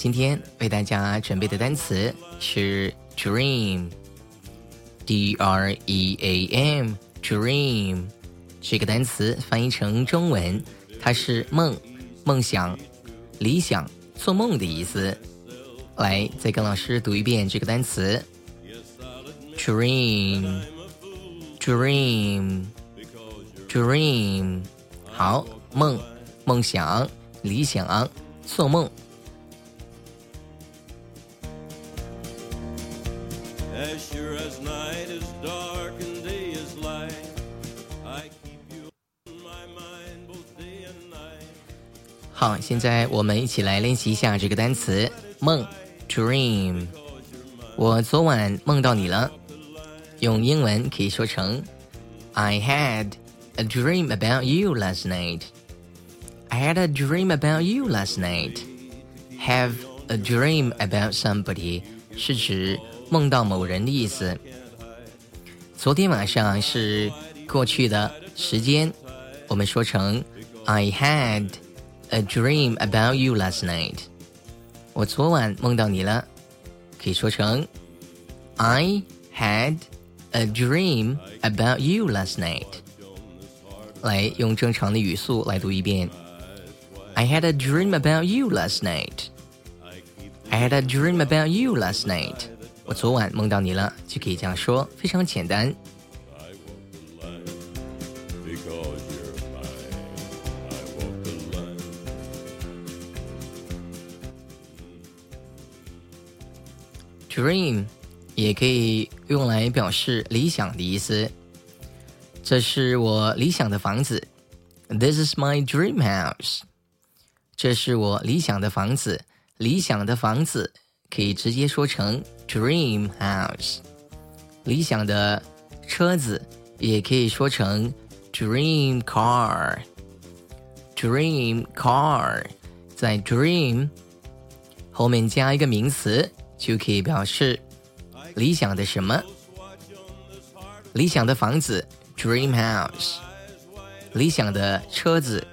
今天为大家准备的单词是 dream，d r e a m，dream 这个单词翻译成中文。它是梦、梦想、理想、做梦的意思。来，再跟老师读一遍这个单词：dream，dream，dream。好，梦、梦想、理想、做梦。现在我们一起来练习一下这个单词“梦 ”（dream）。我昨晚梦到你了，用英文可以说成 “I had a dream about you last night”。I had a dream about you last night. Have a dream about somebody 是指梦到某人的意思。昨天晚上是过去的时间，我们说成 “I had”。a dream about you last night。我昨晚梦到你了，可以说成 I had a dream about you last night。来用正常的语速来读一遍。I had a dream about you last night. I had a dream about you last night. 我昨晚梦到你了，就可以这样说，非常简单。 Dream 也可以用来表示理想的意思。这是我理想的房子。This is my dream house。这是我理想的房子。理想的房子可以直接说成 dream house。理想的车子也可以说成 dream car。dream car 在 dream 后面加一个名词。就可以表示理想的什么？理想的房子，dream house；理想的车子，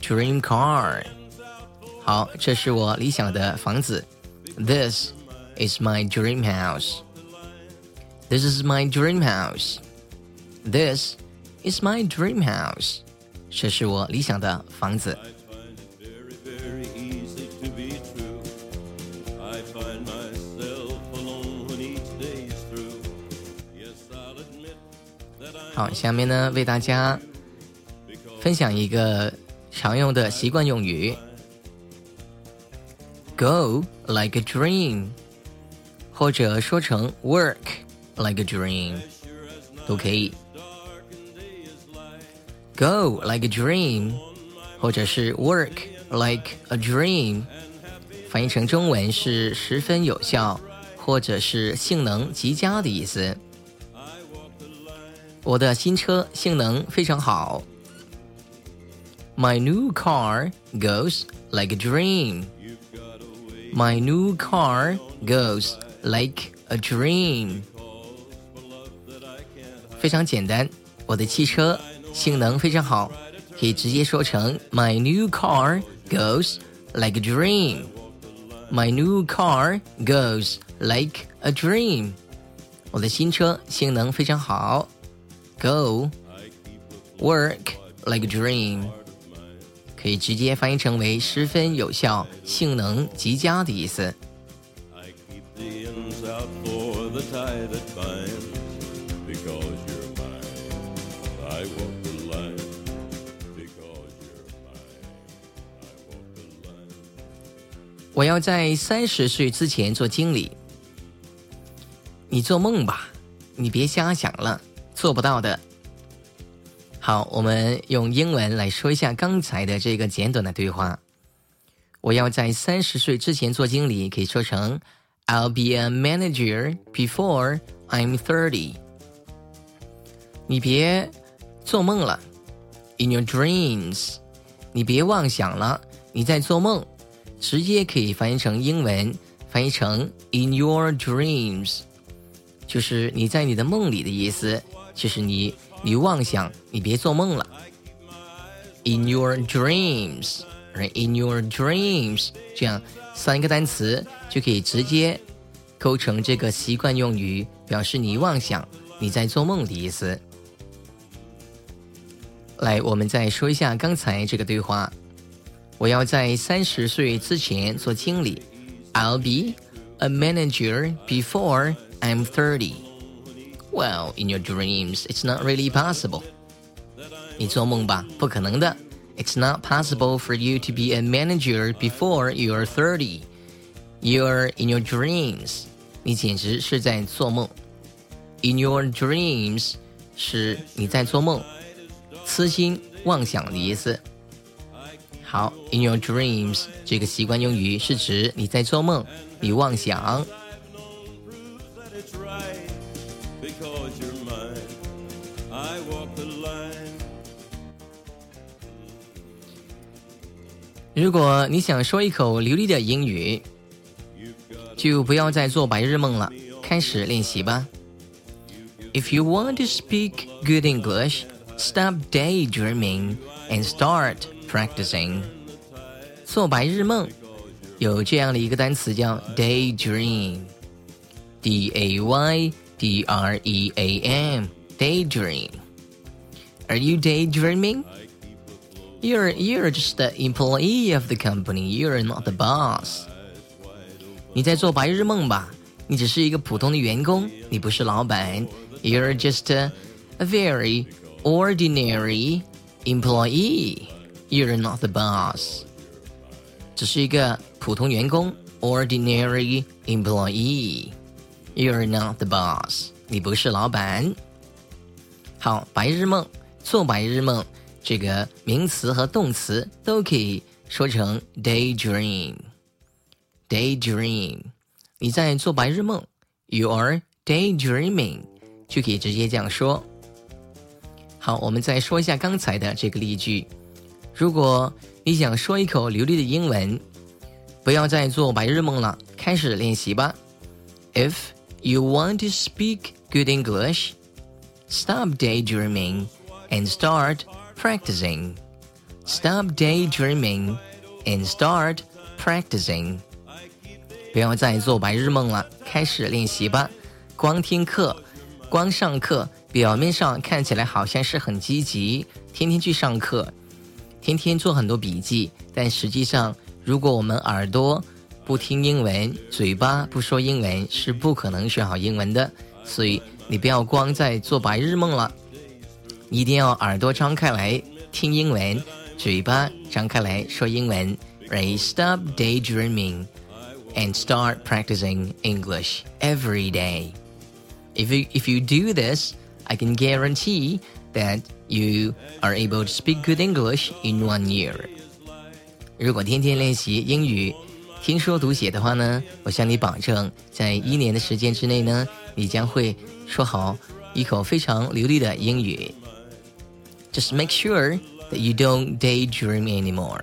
dream car。好，这是我理想的房子。This is my dream house. This is my dream house. This is my dream house. 这是我理想的房子。 好，下面呢为大家分享一个常用的习惯用语：go like a dream，或者说成 work like a dream，都可以。go like a dream，或者是 work like a dream，翻译成中文是十分有效，或者是性能极佳的意思。我的新车性能非常好。My new car goes like a dream. My new car goes like a dream. 非常简单，我的汽车性能非常好，可以直接说成 My new car goes like a dream. My new car goes like a dream. 我的新车性能非常好。 Go, work like a dream，可以直接翻译成为十分有效、性能极佳的意思。我要在三十岁之前做经理。你做梦吧，你别瞎想了。做不到的。好，我们用英文来说一下刚才的这个简短的对话。我要在三十岁之前做经理，可以说成 I'll be a manager before I'm thirty。你别做梦了，in your dreams。你别妄想了，你在做梦。直接可以翻译成英文，翻译成 in your dreams，就是你在你的梦里的意思。就是你你妄想，你别做梦了。in your dreams。In your dreams，这样三个单词就可以直接构成这个习惯用语，表示你妄想、你在做梦的意思。来，我们再说一下刚才这个对话：我要在三十岁之前做经理。I'll be a manager before I'm thirty. Well, in your dreams, it's not really possible. 你做梦吧，不可能的。It's not possible for you to be a manager before you're thirty. You're in your dreams. 你简直是在做梦。In your dreams 是你在做梦，痴心妄想的意思。好，in your dreams 这个习惯用语是指你在做梦，你妄想。 如果你想说一口流利的英语，就不要再做白日梦了，开始练习吧。If you want to speak good English, stop daydreaming and start practicing. 做白日梦有这样的一个单词叫 daydream，d a y d r e a m，daydream。Are you daydreaming? You're you're just the employee of the company. You're not the boss. 你在做白日梦吧？你只是一个普通的员工，你不是老板。You're just a, a very ordinary employee. You're not the boss. 只是一个普通员工，ordinary employee. You're not the boss. 你不是老板。好，白日梦，做白日梦。 这个名词和动词都可以说成 daydream。daydream，你在做白日梦，you are daydreaming，就可以直接这样说。好，我们再说一下刚才的这个例句。如果你想说一口流利的英文，不要再做白日梦了，开始练习吧。If you want to speak good English, stop daydreaming and start practicing. Stop daydreaming and start practicing. 不要再做白日梦了，开始练习吧。光听课，光上课，表面上看起来好像是很积极，天天去上课，天天做很多笔记。但实际上，如果我们耳朵不听英文，嘴巴不说英文，是不可能学好英文的。所以，你不要光在做白日梦了。一定要耳朵张开来听英文，嘴巴张开来说英文。Right? Stop daydreaming and start practicing English every day. If you if you do this, I can guarantee that you are able to speak good English in one year. 如果天天练习英语，听说读写的话呢，我向你保证，在一年的时间之内呢，你将会说好一口非常流利的英语。 just make sure that you don't daydream anymore.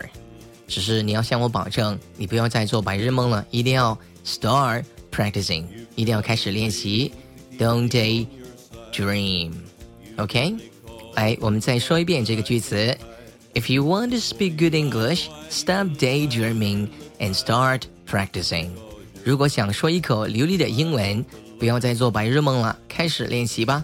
只是你要向我保证，你不要再做白日梦了，一定要 start practicing，一定要开始练习，don't daydream。OK，来，我们再说一遍这个句子。If you want to speak good English, stop daydreaming and start practicing。如果想说一口流利的英文，不要再做白日梦了，开始练习吧。